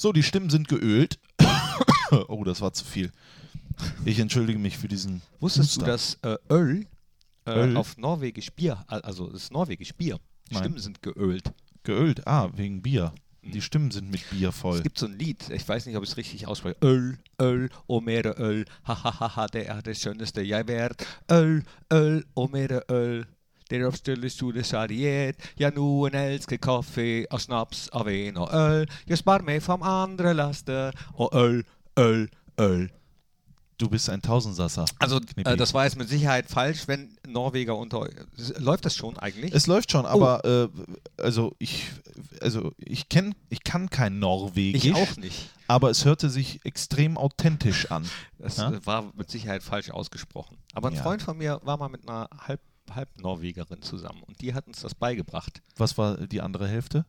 So, die Stimmen sind geölt. oh, das war zu viel. Ich entschuldige mich für diesen. Wusstest Huster. du, dass äh, Öl, äh, Öl? auf Norwegisch Bier, al- also das ist Norwegisch Bier, Nein. Stimmen sind geölt. Geölt? Ah, wegen Bier. Die Stimmen sind mit Bier Es voll. gibt so ein Lied, ich weiß nicht, ob ich es richtig ausspreche. Öl, Öl, o mere Öl, ha ha ha ha, det er det skjønneste jeg vet. Øl, øl, o mere øl. Det oppstilles store sjariet. Ja, noen elsker kaffe og snaps av vin og øl. Jeg spar meg vom andre laste og øl, øl, øl. Du bist ein Tausendsasser. Also, äh, das war jetzt mit Sicherheit falsch, wenn Norweger unter. Läuft das schon eigentlich? Es läuft schon, aber äh, also ich, also ich kenn, ich kann kein Norwegisch, ich auch nicht. aber es hörte sich extrem authentisch an. Das Ja? war mit Sicherheit falsch ausgesprochen. Aber ein Ja. Freund von mir war mal mit einer Halb Halbnorwegerin zusammen und die hat uns das beigebracht. Was war die andere Hälfte?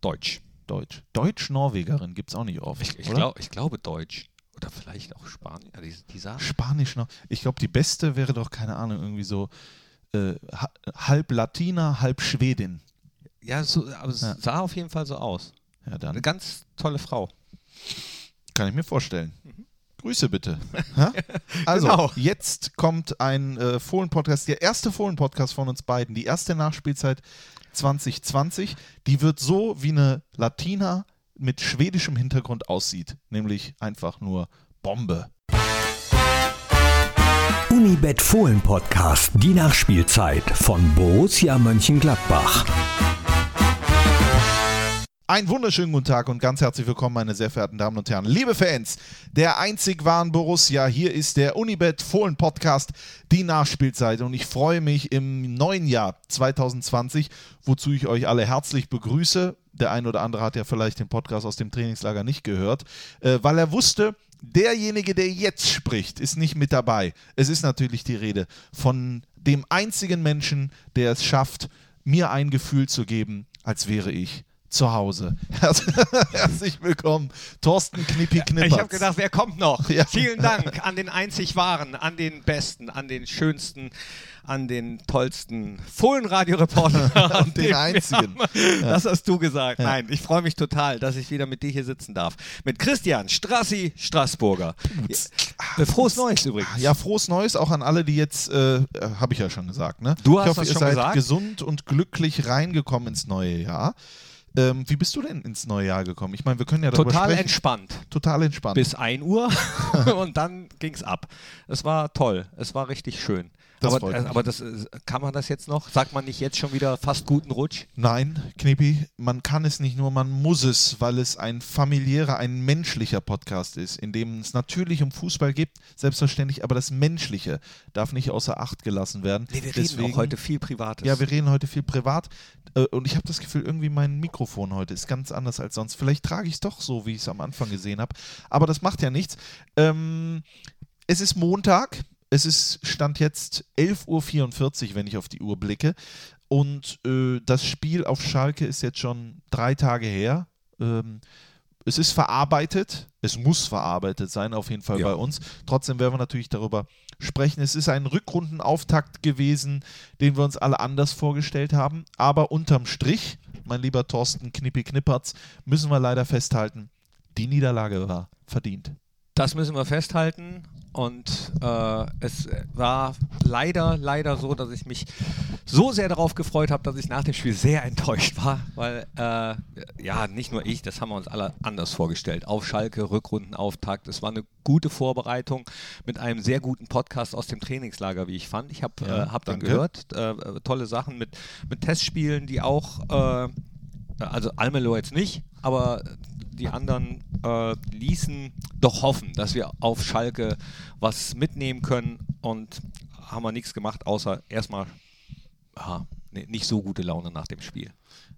Deutsch. Deutsch. Deutsch-Norwegerin gibt es auch nicht oft. Ich, ich, oder? glaub, ich glaube Deutsch. Oder vielleicht auch Spanisch. Die, die. Spanisch noch. Ich glaube, die beste wäre doch, keine Ahnung, irgendwie so äh, ha- halb Latina, halb Schwedin. Ja, so, aber es Ja. sah auf jeden Fall so aus. Ja, Eine dann ganz tolle Frau. kann ich mir vorstellen. Grüße bitte. Ha? Also, Genau. jetzt kommt ein äh, Fohlen-Podcast, der erste Fohlen-Podcast von uns beiden, die erste Nachspielzeit 2020. Die wird so wie eine Latina mit schwedischem Hintergrund aussieht, nämlich einfach nur Bombe. Unibet Fohlen Podcast, die Nachspielzeit von Borussia Mönchengladbach. Einen wunderschönen guten Tag und ganz herzlich willkommen, meine sehr verehrten Damen und Herren. Liebe Fans der einzig wahren Borussia, hier ist der Unibet Fohlen Podcast, die Nachspielzeit. Und ich freue mich im neuen Jahr 2020, wozu ich euch alle herzlich begrüße. Der ein oder andere hat ja vielleicht den Podcast aus dem Trainingslager nicht gehört, äh, weil er wusste, derjenige, der jetzt spricht, ist nicht mit dabei. Es ist natürlich die Rede von dem einzigen Menschen, der es schafft, mir ein Gefühl zu geben, als wäre ich zu Hause. Herzlich willkommen, Thorsten Knippi Knippertz. Ich habe gedacht, wer kommt noch? Ja. Vielen Dank an den einzig wahren, an den besten, an den schönsten, an den tollsten Fohlenradio-Reporter. An den einzigen. Das hast du gesagt. Nein, ich freue mich total, dass ich wieder mit dir hier sitzen darf. Mit Christian Strassi Straßburger. Ja, Frohes Neues übrigens. Ja, frohes Neues auch an alle, die jetzt, äh, äh, habe ich ja schon gesagt, ne? Du ich hast hoffe, das ihr schon seid gesagt? gesund und glücklich reingekommen ins neue Jahr. Ähm, wie bist du denn ins neue Jahr gekommen? Ich meine, wir können ja darüber Total sprechen. entspannt. Total entspannt. Bis 1 Uhr und dann ging es ab. Es war toll. Es war richtig schön. Das aber äh, aber das, äh, kann man das jetzt noch? Sagt man nicht jetzt schon wieder fast guten Rutsch? Nein, Knippi, man kann es nicht nur, man muss es, weil es ein familiärer, ein menschlicher Podcast ist, in dem es natürlich um Fußball geht, selbstverständlich, aber das Menschliche darf nicht außer Acht gelassen werden. Nee, wir Deswegen- reden auch heute viel Privates. Ja, wir reden heute viel privat äh, und ich habe das Gefühl, irgendwie mein Mikrofon heute ist ganz anders als sonst. Vielleicht trage ich es doch so, wie ich es am Anfang gesehen habe, aber das macht ja nichts. Ähm, es ist Montag, es ist Stand jetzt 11.44 Uhr, wenn ich auf die Uhr blicke und äh, das Spiel auf Schalke ist jetzt schon drei Tage her. Ähm, es ist verarbeitet, es muss verarbeitet sein, auf jeden Fall Ja. bei uns. Trotzdem werden wir natürlich darüber sprechen. Es ist ein Rückrundenauftakt gewesen, den wir uns alle anders vorgestellt haben. Aber unterm Strich, mein lieber Thorsten Knippi Knippertz, müssen wir leider festhalten, die Niederlage war verdient. Das müssen wir festhalten. Und äh, es war leider, leider so, dass ich mich so sehr darauf gefreut habe, dass ich nach dem Spiel sehr enttäuscht war. Weil, äh, ja, nicht nur ich, das haben wir uns alle anders vorgestellt. Auf Schalke, Rückrundenauftakt. Es war eine gute Vorbereitung mit einem sehr guten Podcast aus dem Trainingslager, wie ich fand. Ich habe Ja, äh, hab dann gehört, äh, äh, tolle Sachen mit, mit Testspielen, die auch, äh, also Almelo jetzt nicht, aber die anderen äh, ließen doch hoffen, dass wir auf Schalke was mitnehmen können und haben wir nichts gemacht, außer erstmal ja, nee, nicht so gute Laune nach dem Spiel.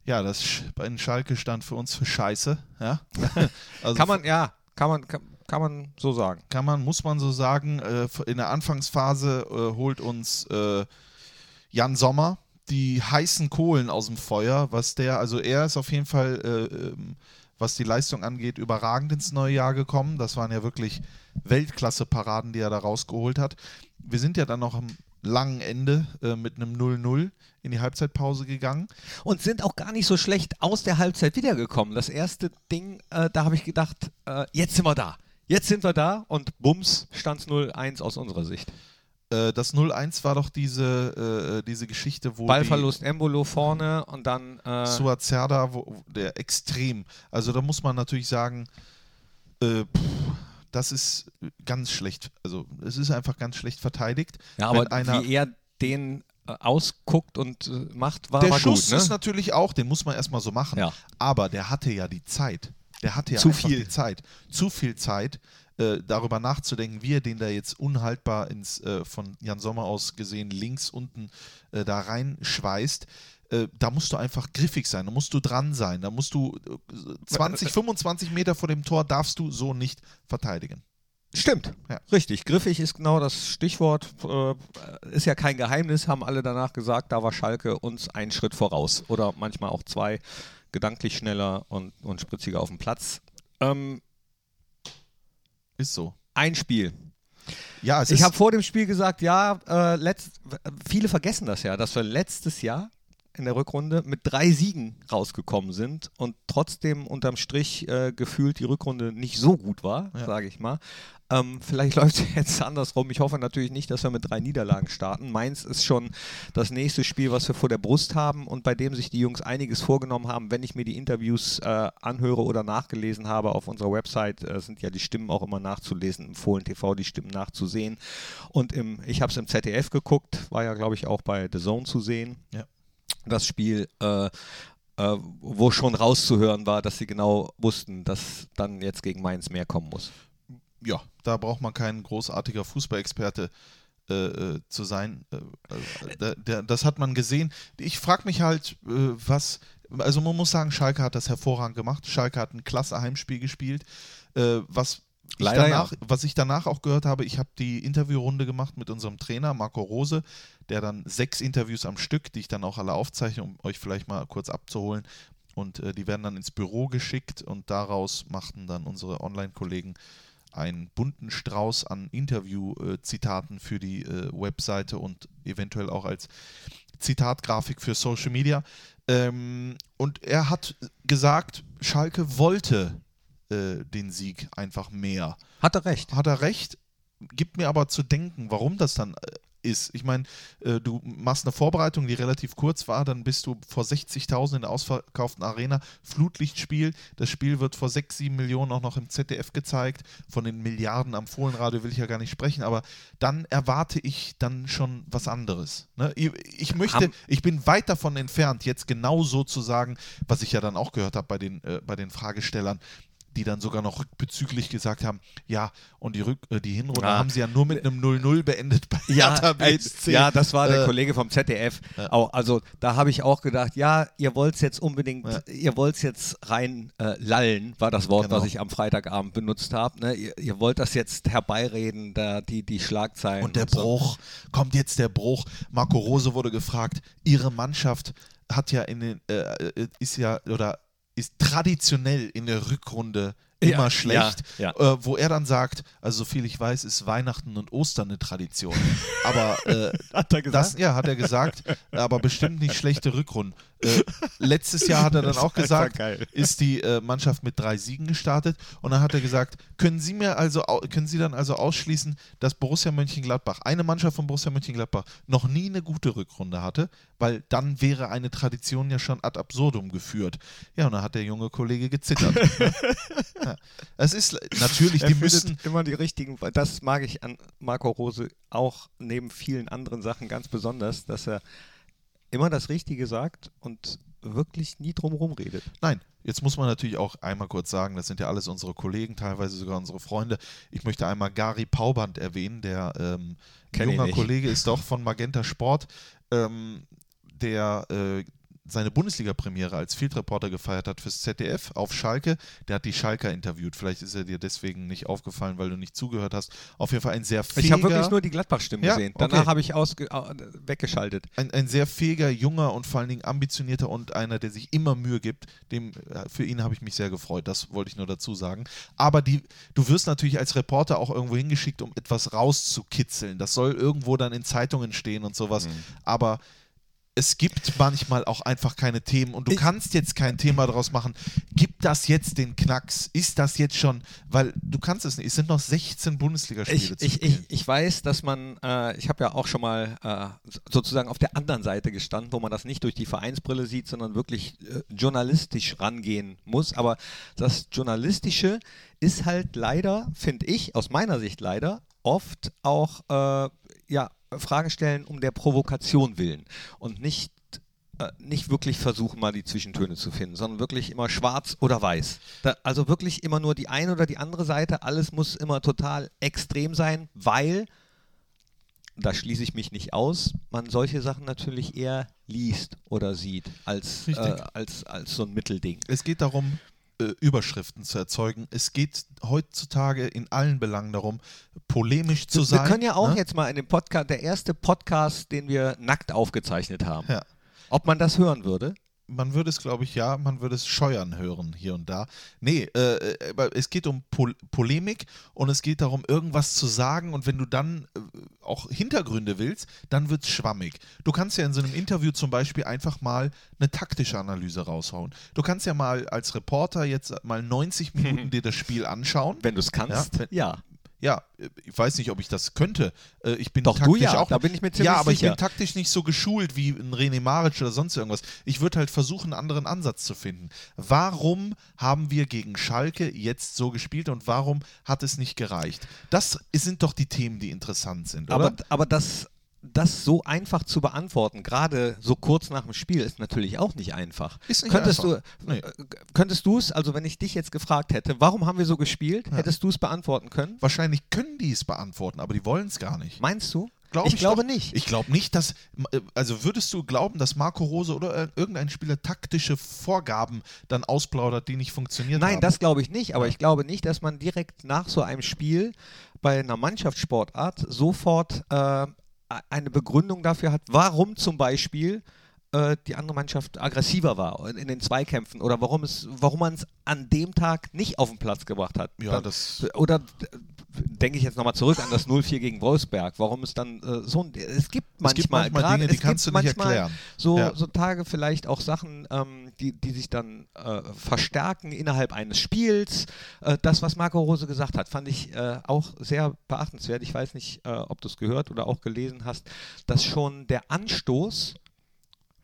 Ja, das bei Schalke stand für uns für Scheiße. Ja? Also Kann man, ja, kann man, kann, kann man so sagen. kann man, muss man so sagen, äh, in der Anfangsphase äh, holt uns äh, Jan Sommer die heißen Kohlen aus dem Feuer, was der, also er ist auf jeden Fall, äh, ähm, was die Leistung angeht, überragend ins neue Jahr gekommen. Das waren ja wirklich Weltklasse-Paraden, die er da rausgeholt hat. Wir sind ja dann noch am langen Ende äh, mit einem 0-0 in die Halbzeitpause gegangen. Und sind auch gar nicht so schlecht aus der Halbzeit wiedergekommen. Das erste Ding, äh, da habe ich gedacht, äh, jetzt sind wir da. Jetzt sind wir da und bums, stand es 0-1 aus unserer Sicht. Äh, das 0-1 war doch diese, äh, diese Geschichte, wo Ballverlust Embolo vorne und dann äh, Suazerda, wo, der extrem. Also da muss man natürlich sagen, äh, pff, das ist ganz schlecht. Also es ist einfach ganz schlecht verteidigt. ja, aber einer, wie er den äh, ausguckt und äh, macht, war, der war Schuss gut. Ne? ist natürlich auch, den muss man erstmal so machen. Ja. Aber der hatte ja die Zeit. Der hatte ja Zu einfach viel. die Zeit. Zu viel Zeit, äh, darüber nachzudenken, wie er den da jetzt unhaltbar ins, äh, von Jan Sommer aus gesehen, links unten äh, da reinschweißt. Äh, da musst du einfach griffig sein, da musst du dran sein, da musst du äh, 20, 25 Meter vor dem Tor darfst du so nicht verteidigen. Stimmt, Ja. richtig. Griffig ist genau das Stichwort. Äh, ist ja kein Geheimnis, haben alle danach gesagt, da war Schalke uns einen Schritt voraus. Oder manchmal auch zwei, gedanklich schneller und, und spritziger auf dem Platz. Ähm, Ist so. ein Spiel. Ja, Ich habe vor dem Spiel gesagt, ja, äh, letzt, viele vergessen das ja, dass wir letztes Jahr in der Rückrunde mit drei Siegen rausgekommen sind und trotzdem unterm Strich äh, gefühlt die Rückrunde nicht so gut war, Ja. sage ich mal. Ähm, vielleicht läuft es jetzt andersrum. Ich hoffe natürlich nicht, dass wir mit drei Niederlagen starten. Mainz ist schon das nächste Spiel, was wir vor der Brust haben und bei dem sich die Jungs einiges vorgenommen haben. Wenn ich mir die Interviews äh, anhöre oder nachgelesen habe auf unserer Website, äh, sind ja die Stimmen auch immer nachzulesen, im Fohlen TV die Stimmen nachzusehen. Und im, ich habe es im ZDF geguckt, war ja, glaube ich, auch bei The Zone zu sehen. Ja. Das Spiel, äh, äh, wo schon rauszuhören war, dass sie genau wussten, dass dann jetzt gegen Mainz mehr kommen muss. Ja, da braucht man kein großartiger Fußballexperte äh, äh, zu sein. Äh, äh, der, der, das hat man gesehen. Ich frage mich halt, äh, was. Also man muss sagen, Schalke hat das hervorragend gemacht. Schalke hat ein klasse Heimspiel gespielt. Äh, was ich danach, was ich danach auch gehört habe, ich habe die Interviewrunde gemacht mit unserem Trainer Marco Rose, der dann sechs Interviews am Stück, die ich dann auch alle aufzeichne, um euch vielleicht mal kurz abzuholen. Und äh, die werden dann ins Büro geschickt und daraus machten dann unsere Online-Kollegen einen bunten Strauß an Interview-Zitaten für die äh, Webseite und eventuell auch als Zitatgrafik für Social Media. Ähm, und er hat gesagt, Schalke wollte äh, den Sieg einfach mehr. Hat er recht. Hat er recht, gibt mir aber zu denken, warum das dann äh, ist. Ich meine, äh, du machst eine Vorbereitung, die relativ kurz war, dann bist du vor 60.000 in der ausverkauften Arena, Flutlichtspiel, das Spiel wird vor 6, 7 Millionen auch noch im ZDF gezeigt, von den Milliarden am Fohlenradio will ich ja gar nicht sprechen, aber dann erwarte ich dann schon was anderes. Ne? Ich, ich möchte, ich bin weit davon entfernt, jetzt genau so zu sagen, was ich ja dann auch gehört habe bei den, äh, bei den Fragestellern, die dann sogar noch rückbezüglich gesagt haben, ja, und die, Rück äh, die Hinrunde Ah. haben sie ja nur mit einem 0-0 beendet bei Hertha äh, BSC. ja, das war der Äh, Kollege vom ZDF. Auch, also da habe ich auch gedacht, ja, ihr wollt es jetzt unbedingt, Ja. ihr wollt es jetzt rein äh, lallen, war das Wort, Genau. was ich am Freitagabend benutzt habe. Ne? Ihr, ihr wollt das jetzt herbeireden, da die, die Schlagzeilen. Und der so. Bruch, kommt jetzt der Bruch. Marco Rose wurde gefragt, ihre Mannschaft hat ja in den, äh, äh, ist ja, oder ist traditionell in der Rückrunde Ja, immer schlecht, ja, Äh, wo er dann sagt, also so viel ich weiß, ist Weihnachten und Ostern eine Tradition. Aber äh, Hat er gesagt? das, ja, hat er gesagt, aber bestimmt nicht schlechte Rückrunden. Äh, letztes Jahr hat er dann auch gesagt, ist die äh, Mannschaft mit drei Siegen gestartet und dann hat er gesagt, können Sie mir also können Sie dann also ausschließen, dass Borussia Mönchengladbach, eine Mannschaft von Borussia Mönchengladbach, noch nie eine gute Rückrunde hatte, weil dann wäre eine Tradition ja schon ad absurdum geführt. Ja, und dann hat der junge Kollege gezittert. ja. Es ist natürlich, Er die müssen immer die richtigen, das mag ich an Marco Rose auch neben vielen anderen Sachen ganz besonders, dass er immer das Richtige sagt und wirklich nie drumherum redet. Nein, jetzt muss man natürlich auch einmal kurz sagen, das sind ja alles unsere Kollegen, teilweise sogar unsere Freunde. Ich möchte einmal Gary Pauband erwähnen, der ähm, junger. Kollege ist doch von Magenta Sport, ähm, der äh, seine Bundesliga-Premiere als Field Reporter gefeiert hat fürs ZDF auf Schalke. Der hat die Schalker interviewt. Vielleicht ist er dir deswegen nicht aufgefallen, weil du nicht zugehört hast. Auf jeden Fall ein sehr fähiger... Ich habe wirklich nur die Gladbach-Stimmen Ja, gesehen. okay. Danach habe ich ausge äh, weggeschaltet. ein, ein sehr fähiger, junger und vor allen Dingen ambitionierter und einer, der sich immer Mühe gibt. Dem, äh, für ihn habe ich mich sehr gefreut, das wollte ich nur dazu sagen. Aber die, du wirst natürlich als Reporter auch irgendwo hingeschickt, um etwas rauszukitzeln. Das soll irgendwo dann in Zeitungen stehen und sowas. Aber es gibt manchmal auch einfach keine Themen und du kannst jetzt kein Thema daraus machen. Gibt das jetzt den Knacks? Ist das jetzt schon, weil du kannst es nicht. Es sind noch 16 Bundesligaspiele Ich, zu ich, ich, ich weiß, dass man, äh, ich habe ja auch schon mal äh, sozusagen auf der anderen Seite gestanden, wo man das nicht durch die Vereinsbrille sieht, sondern wirklich äh, journalistisch rangehen muss. Aber das Journalistische ist halt leider, finde ich, aus meiner Sicht leider, oft auch äh, ja, Fragen stellen um der Provokation willen und nicht äh, nicht wirklich versuchen, mal die Zwischentöne zu finden, sondern wirklich immer schwarz oder weiß. Da, also wirklich immer nur die eine oder die andere Seite. Alles muss immer total extrem sein, weil, da schließe ich mich nicht aus, man solche Sachen natürlich eher liest oder sieht als, äh, als, als so ein Mittelding. Es geht darum, äh, Überschriften zu erzeugen. Es geht heutzutage in allen Belangen darum, polemisch zu wir sein. können ja auch ne? jetzt mal in dem Podcast, der erste Podcast, den wir nackt aufgezeichnet haben, Ja. ob man das hören würde. Man würde es, glaube ich, ja, man würde es scheuern hören hier und da. Nee, äh, äh, aber es geht um Pol Polemik und es geht darum, irgendwas zu sagen und wenn du dann äh, auch Hintergründe willst, dann wird es schwammig. Du kannst ja in so einem Interview zum Beispiel einfach mal eine taktische Analyse raushauen. Du kannst ja mal als Reporter jetzt mal 90 Minuten dir das Spiel anschauen. Wenn du es kannst, Ja. ja. Ja, äh, ich weiß nicht, ob ich das könnte. Äh, Ich bin Doch, du taktisch ja, auch. da bin ich mir ziemlich Ja, aber ich sicher. bin taktisch nicht so geschult wie ein René Maric oder sonst irgendwas. Ich würde halt versuchen, einen anderen Ansatz zu finden. Warum haben wir gegen Schalke jetzt so gespielt und warum hat es nicht gereicht? Das sind doch die Themen, die interessant sind, oder? Aber, aber das, das so einfach zu beantworten, gerade so kurz nach dem Spiel, ist natürlich auch nicht einfach. Ist nicht könntest einfach. du Nee. äh, könntest du es, also wenn ich dich jetzt gefragt hätte, warum haben wir so gespielt, hättest du es beantworten können? Wahrscheinlich können die es beantworten, aber die wollen es gar nicht. Meinst du? Glaub ich, glaube doch. nicht. Ich glaube nicht, dass. äh, Also würdest du glauben, dass Marco Rose oder ir- irgendein Spieler taktische Vorgaben dann ausplaudert, die nicht funktionieren Nein, haben? das glaube ich nicht, aber ich glaube nicht, dass man direkt nach so einem Spiel bei einer Mannschaftssportart sofort äh, eine Begründung dafür hat, warum zum Beispiel äh, die andere Mannschaft aggressiver war in den Zweikämpfen oder warum es, warum man es an dem Tag nicht auf den Platz gebracht hat. Ja, Dann- das- oder denke ich jetzt nochmal zurück an das 0-4 gegen Wolfsberg, warum es dann äh, so ein, es gibt manchmal, gibt manchmal gerade- Dinge, die es kannst du nicht erklären. So, Ja. so Tage vielleicht auch Sachen, ähm, die, die sich dann äh, verstärken innerhalb eines Spiels. Äh, das, was Marco Rose gesagt hat, fand ich äh, auch sehr beachtenswert. Ich weiß nicht, äh, ob du es gehört oder auch gelesen hast, dass schon der Anstoß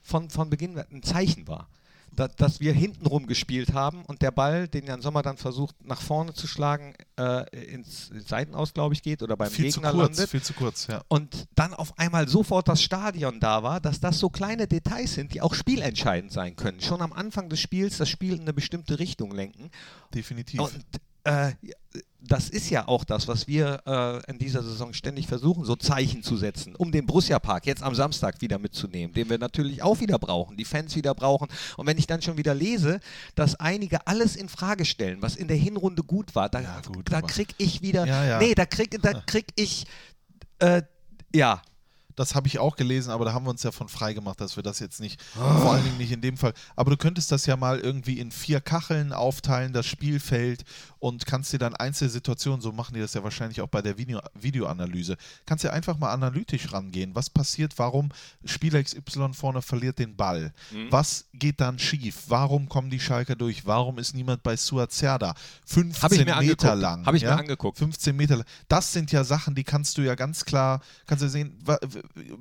von, von Beginn ein Zeichen war. Da, dass wir hintenrum gespielt haben und der Ball, den Jan Sommer dann versucht nach vorne zu schlagen, äh, ins, ins Seitenaus, glaube ich, geht oder beim viel zu Gegner kurz, landet viel zu kurz, ja. und dann auf einmal sofort das Stadion da war, dass das so kleine Details sind, die auch spielentscheidend sein können. Schon am Anfang des Spiels das Spiel in eine bestimmte Richtung lenken. Definitiv. Und äh, das ist ja auch das, was wir äh, in dieser Saison ständig versuchen, so Zeichen zu setzen, um den Borussia Park jetzt am Samstag wieder mitzunehmen, den wir natürlich auch wieder brauchen, die Fans wieder brauchen. Und wenn ich dann schon wieder lese, dass einige alles in Frage stellen, was in der Hinrunde gut war, da, Ja, gut, da krieg ich wieder, Ja, ja. nee, da krieg, da krieg ich, äh, ja, Das habe ich auch gelesen, aber da haben wir uns ja von frei gemacht, dass wir das jetzt nicht, Ah. vor allen Dingen nicht in dem Fall. Aber du könntest das ja mal irgendwie in vier Kacheln aufteilen, das Spielfeld, und kannst dir dann einzelne Situationen, so machen die das ja wahrscheinlich auch bei der Video Videoanalyse, kannst ja einfach mal analytisch rangehen. Was passiert? Warum Spieler XY vorne verliert den Ball? Mhm. Was geht dann schief? Warum kommen die Schalker durch? Warum ist niemand bei Suat Serda? 15 Hab ich mir Meter angeguckt. lang. Hab ich mir ja? angeguckt. 15 Meter lang. Das sind ja Sachen, die kannst du ja ganz klar, kannst du sehen,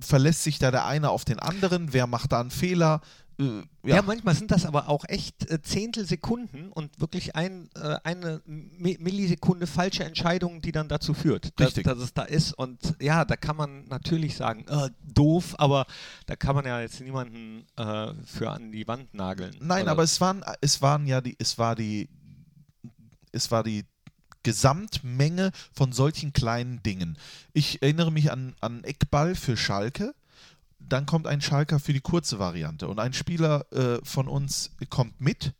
verlässt sich da der eine auf den anderen, wer macht da einen Fehler? Äh, Ja. ja, manchmal sind das aber auch echt äh, Zehntelsekunden und wirklich ein, äh, eine Mi Millisekunde falsche Entscheidung, die dann dazu führt, dass, dass es da ist. Und ja, da kann man natürlich sagen, äh, doof, aber da kann man ja jetzt niemanden für an die Wand nageln. Nein, Oder- aber es waren, es waren ja die, es war die, es war die Gesamtmenge von solchen kleinen Dingen. Ich erinnere mich an, an Eckball für Schalke. dann kommt ein Schalker für die kurze Variante und ein Spieler äh, von uns kommt mit,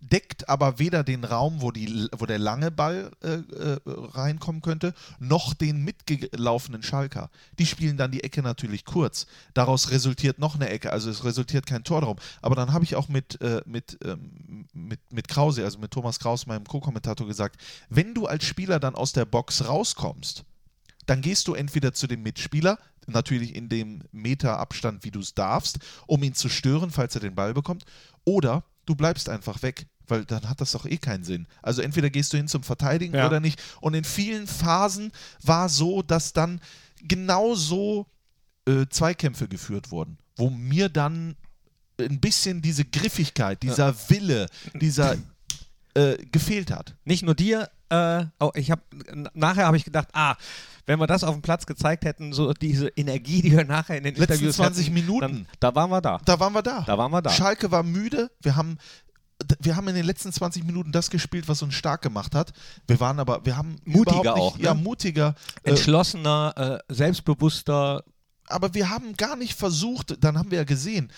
deckt aber weder den Raum, wo, die, wo der lange Ball äh, äh, reinkommen könnte, noch den mitgelaufenen Schalker. Die spielen dann die Ecke natürlich kurz. Daraus resultiert noch eine Ecke, also es resultiert kein Tor darum. Aber dann habe ich auch mit, äh, mit, ähm, mit, mit Krause, also mit Thomas Kraus, meinem Co-Kommentator, gesagt, wenn du als Spieler dann aus der Box rauskommst, dann gehst du entweder zu dem Mitspieler, natürlich in dem Meter Abstand, wie du es darfst, um ihn zu stören, falls er den Ball bekommt, oder du bleibst einfach weg, weil dann hat das doch eh keinen Sinn. Also entweder gehst du hin zum Verteidigen Ja. oder nicht. Und in vielen Phasen war so, dass dann genau so äh, Zweikämpfe geführt wurden, wo mir dann ein bisschen diese Griffigkeit, dieser Wille, dieser äh, gefehlt hat. Nicht nur dir, äh, auch ich habe nachher habe ich gedacht, ah, wenn wir das auf dem Platz gezeigt hätten, so diese Energie, die wir nachher in den Letzten Interviews 20 hatten, Minuten. dann, da waren wir da. Da waren wir da. Da waren wir da. Schalke war müde. Wir haben, wir haben in den letzten 20 Minuten das gespielt, was uns stark gemacht hat. Wir waren aber, wir haben Mutiger nicht, auch, ne? Ja, mutiger. Äh, Entschlossener, äh, selbstbewusster. aber wir haben gar nicht versucht, dann haben wir ja gesehen,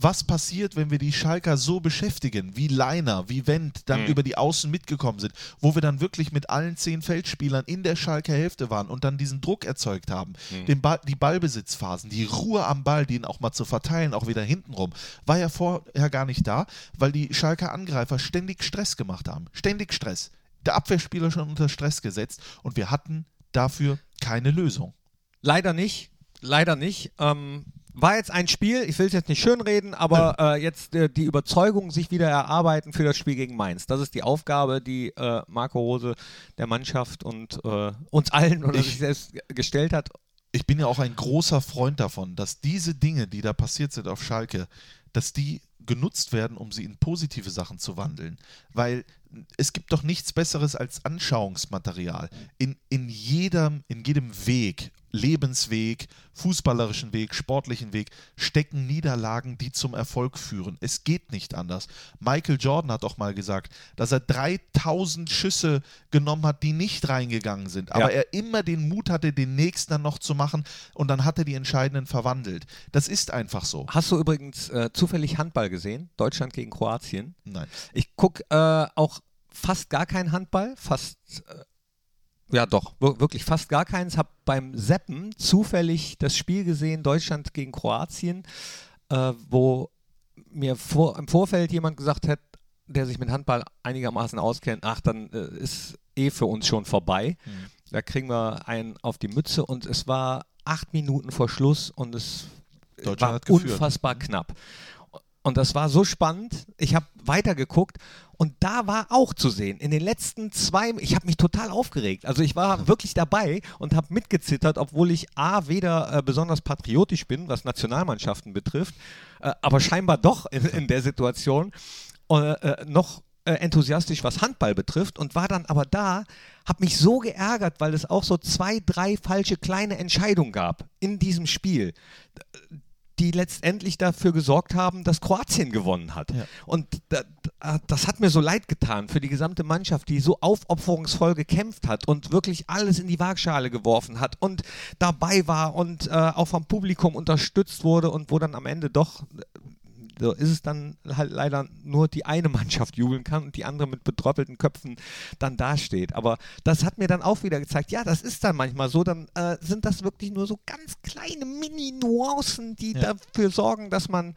was passiert, wenn wir die Schalker so beschäftigen, wie Leiner, wie Wendt dann Mhm. über die Außen mitgekommen sind, wo wir dann wirklich mit allen zehn Feldspielern in der Schalker Hälfte waren und dann diesen Druck erzeugt haben, Mhm. den Ball, die Ballbesitzphasen, die Ruhe am Ball, den auch mal zu verteilen, auch wieder hintenrum, war ja vorher gar nicht da, weil die Schalker Angreifer ständig Stress gemacht haben. Ständig Stress. Der Abwehrspieler schon unter Stress gesetzt und wir hatten dafür keine Lösung. Leider nicht. Leider nicht. Ähm, war jetzt ein Spiel, ich will es jetzt nicht schönreden, aber äh, jetzt äh, die Überzeugung sich wieder erarbeiten für das Spiel gegen Mainz. Das ist die Aufgabe, die äh, Marco Rose der Mannschaft und äh, uns allen oder Ich- sich selbst ge- gestellt hat. ich bin ja auch ein großer Freund davon, dass diese Dinge, die da passiert sind auf Schalke, dass die genutzt werden, um sie in positive Sachen zu wandeln. Weil es gibt doch nichts Besseres als Anschauungsmaterial. In, in, jedem, in jedem Weg, Lebensweg, fußballerischen Weg, sportlichen Weg, stecken Niederlagen, die zum Erfolg führen. Es geht nicht anders. Michael Jordan hat doch mal gesagt, dass er 3000 Schüsse genommen hat, die nicht reingegangen sind. Aber Ja. er immer den Mut hatte, den nächsten dann noch zu machen und dann hat er die entscheidenden verwandelt. Das ist einfach so. Hast du übrigens äh, zufällig Handball gesehen? Deutschland gegen Kroatien. Nein. Ich gucke äh, auch fast gar keinen Handball, fast, äh, ja doch, wir- wirklich fast gar keins. Habe beim Seppen zufällig das Spiel gesehen, Deutschland gegen Kroatien, äh, wo mir vor, im Vorfeld jemand gesagt hat, der sich mit Handball einigermaßen auskennt, ach, dann äh, ist eh für uns schon vorbei. Da kriegen wir einen auf die Mütze und es war acht Minuten vor Schluss und es war unfassbar knapp. Und das war so spannend. Ich habe weitergeguckt und da war auch zu sehen, in den letzten zwei, ich habe mich total aufgeregt. Also ich war wirklich dabei und habe mitgezittert, obwohl ich A, weder äh, besonders patriotisch bin, was Nationalmannschaften betrifft, äh, aber scheinbar doch in, in der Situation, äh, äh, noch äh, enthusiastisch, was Handball betrifft und war dann aber da, habe mich so geärgert, weil es auch so zwei, drei falsche kleine Entscheidungen gab in diesem Spiel die letztendlich dafür gesorgt haben, dass Kroatien gewonnen hat. Ja. Und da, da, das hat mir so leid getan für die gesamte Mannschaft, die so aufopferungsvoll gekämpft hat und wirklich alles in die Waagschale geworfen hat und dabei war und äh, auch vom Publikum unterstützt wurde und wo dann am Ende doch so ist es dann halt leider nur die eine Mannschaft jubeln kann und die andere mit betröppelten Köpfen dann dasteht. Aber das hat mir dann auch wieder gezeigt, ja, das ist dann manchmal so, dann äh, sind das wirklich nur so ganz kleine Mini-Nuancen, die Ja. dafür sorgen, dass man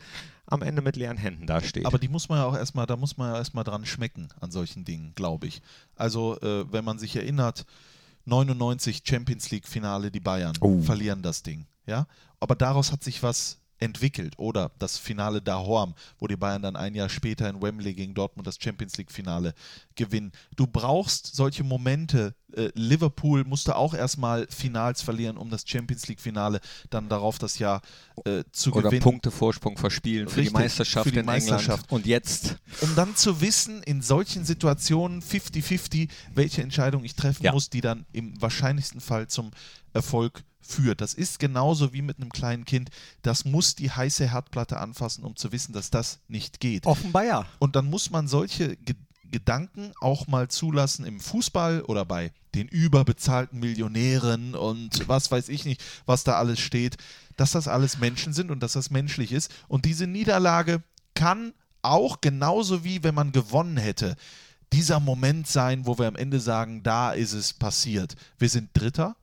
am Ende mit leeren Händen dasteht. Aber die muss man ja auch erstmal, da muss man ja erstmal dran schmecken an solchen Dingen, glaube ich. Also, äh, wenn man sich erinnert, 99 Champions League Finale, die Bayern Oh. verlieren das Ding, ja. Aber daraus hat sich was entwickelt. Oder das Finale Dahorm, wo die Bayern dann ein Jahr später in Wembley gegen Dortmund das Champions League Finale gewinnen. Du brauchst solche Momente. Äh, Liverpool musste auch erstmal Finals verlieren, um das Champions League Finale dann darauf das Jahr äh, zu Oder gewinnen. Punktevorsprung verspielen für Richtig, die Meisterschaft für die in Meisterschaft. England. Und jetzt um dann zu wissen, in solchen Situationen 50-50, welche Entscheidung ich treffen Ja. muss, die dann im wahrscheinlichsten Fall zum Erfolg führt. Das ist genauso wie mit einem kleinen Kind. Das muss die heiße Herdplatte anfassen, um zu wissen, dass das nicht geht. offenbar ja. Und dann muss man solche Ge Gedanken auch mal zulassen im Fußball oder bei den überbezahlten Millionären und was weiß ich nicht, was da alles steht, dass das alles Menschen sind und dass das menschlich ist. Und diese Niederlage kann auch genauso wie wenn man gewonnen hätte, dieser Moment sein, wo wir am Ende sagen, da ist es passiert. Wir sind Dritter.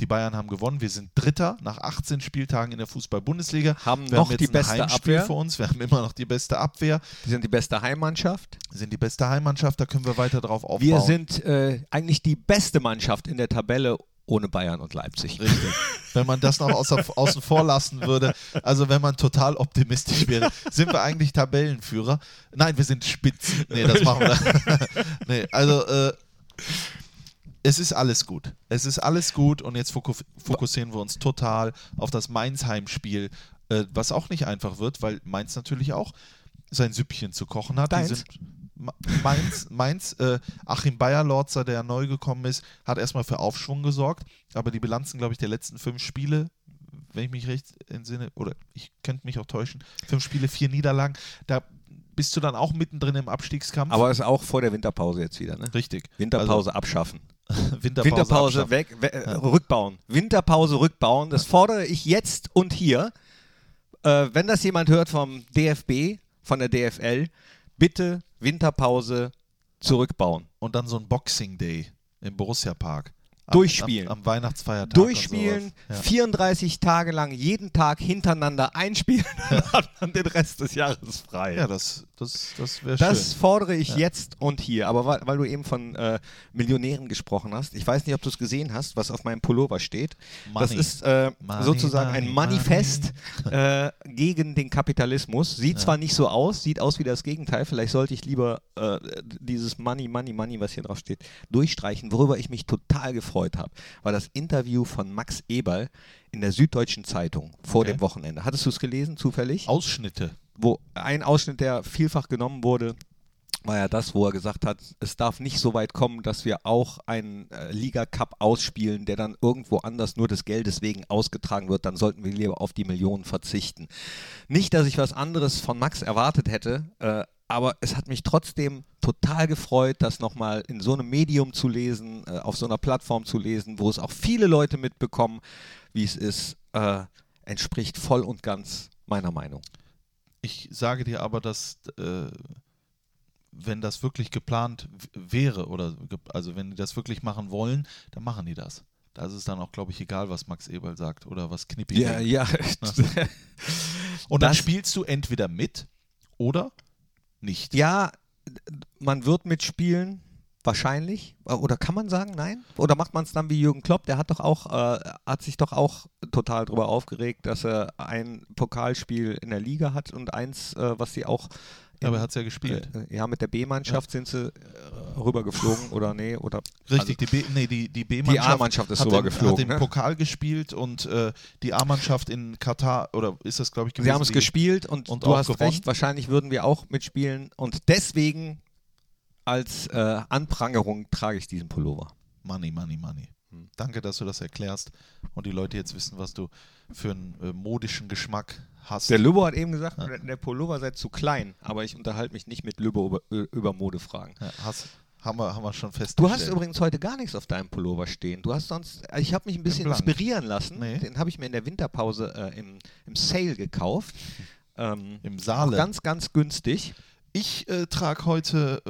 Die Bayern haben gewonnen. Wir sind Dritter nach 18 Spieltagen in der Fußball-Bundesliga. Haben wir noch haben jetzt die ein beste Heimspiel Abwehr. für uns. Wir haben immer noch die beste Abwehr. Wir sind die beste Heimmannschaft. Wir sind die beste Heimmannschaft. Da können wir weiter drauf aufbauen. Wir sind äh, eigentlich die beste Mannschaft in der Tabelle ohne Bayern und Leipzig. Richtig. Wenn man das noch außer, außen vor lassen würde, also wenn man total optimistisch wäre, sind wir eigentlich Tabellenführer. Nein, wir sind Spitzen. Nee, das machen wir. nee, also äh, es ist alles gut. Es ist alles gut und jetzt foku- fokussieren wir uns total auf das Mainz-Heimspiel, äh, was auch nicht einfach wird, weil Mainz natürlich auch sein Süppchen zu kochen hat. Deins? Mainz, Mainz äh, Achim Bayerlorzer, der neu gekommen ist, hat erstmal für Aufschwung gesorgt, aber die Bilanzen, glaube ich, der letzten fünf Spiele, wenn ich mich recht entsinne, oder ich könnte mich auch täuschen, fünf Spiele, vier Niederlagen, da bist du dann auch mittendrin im Abstiegskampf. Aber ist auch vor der Winterpause jetzt wieder, ne? Richtig. Winterpause abschaffen. Winterpause, Winterpause weg, we äh, rückbauen. Winterpause rückbauen. Das fordere ich jetzt und hier. Äh, wenn das jemand hört vom DFB, von der DFL, bitte Winterpause zurückbauen. Und dann so ein Boxing Day im Borussia Park. Am, Durchspielen. Am, am Weihnachtsfeiertag. Durchspielen, sowas. 34 Tage lang, jeden Tag hintereinander einspielen, dann hat man den Rest des Jahres frei. Ja, ja das, das, das wäre Das schön. fordere ich jetzt und hier. Aber weil, weil du eben von äh, Millionären gesprochen hast, ich weiß nicht, ob du es gesehen hast, was auf meinem Pullover steht. Das Money. ist äh, Money, sozusagen money, ein Manifest äh, gegen den Kapitalismus. Sieht zwar nicht so aus, sieht aus wie das Gegenteil. Vielleicht sollte ich lieber äh, dieses Money, Money, Money, was hier drauf steht, durchstreichen, worüber ich mich total gefreut habe. War das Interview von Max Eberl in der Süddeutschen Zeitung vor Okay. dem Wochenende. Hattest du es gelesen, zufällig? Ausschnitte. Wo ein Ausschnitt, der vielfach genommen wurde, war ja das, wo er gesagt hat, es darf nicht so weit kommen, dass wir auch einen äh, Liga-Cup ausspielen, der dann irgendwo anders nur des Geldes wegen ausgetragen wird, dann sollten wir lieber auf die Millionen verzichten. Nicht, dass ich was anderes von Max erwartet hätte, äh, aber es hat mich trotzdem total gefreut, das nochmal in so einem Medium zu lesen, äh, auf so einer Plattform zu lesen, wo es auch viele Leute mitbekommen, wie es ist, äh, entspricht voll und ganz meiner Meinung. Ich sage dir aber, dass äh, wenn das wirklich geplant wäre oder also wenn die das wirklich machen wollen, dann machen die das. Da ist es dann auch, glaube ich, egal, was Max Eberl sagt oder was Knippi Ja, denkt. ja. Und dann das- spielst du entweder mit oder nicht. ja, man wird mitspielen, wahrscheinlich. Oder kann man sagen, nein? Oder macht man es dann wie Jürgen Klopp? Der hat doch auch, äh, hat sich doch auch total darüber aufgeregt, dass er ein Pokalspiel in der Liga hat und eins, äh, was sie auch Aber er hat es ja gespielt. Äh, ja, mit der B-Mannschaft sind sie äh, rübergeflogen oder nee, oder Richtig, die B, nee, die, die B-Mannschaft Die A-Mannschaft ist hat, den, rübergeflogen, hat den ne? Pokal gespielt und äh, die A-Mannschaft in Katar, oder ist das, glaube ich, gewesen? Sie haben es gespielt und, und du hast gewonnen. recht, wahrscheinlich würden wir auch mitspielen und deswegen als äh, Anprangerung trage ich diesen Pullover. Money, money, money. Hm. Danke, dass du das erklärst und die Leute jetzt wissen, was du für einen äh, modischen Geschmack hast. Der Lübbo hat eben gesagt, der- der Pullover sei zu klein, aber ich unterhalte mich nicht mit Lübbo über, über Modefragen. ja, hast, haben, wir, haben wir schon Du festgestellt. hast übrigens heute gar nichts auf deinem Pullover stehen. Du hast sonst, ich habe mich ein bisschen inspirieren lassen. Nee. Den habe ich mir in der Winterpause äh, im, im Sale gekauft. Ähm, Im Saale. ganz, ganz günstig. Ich äh, trage heute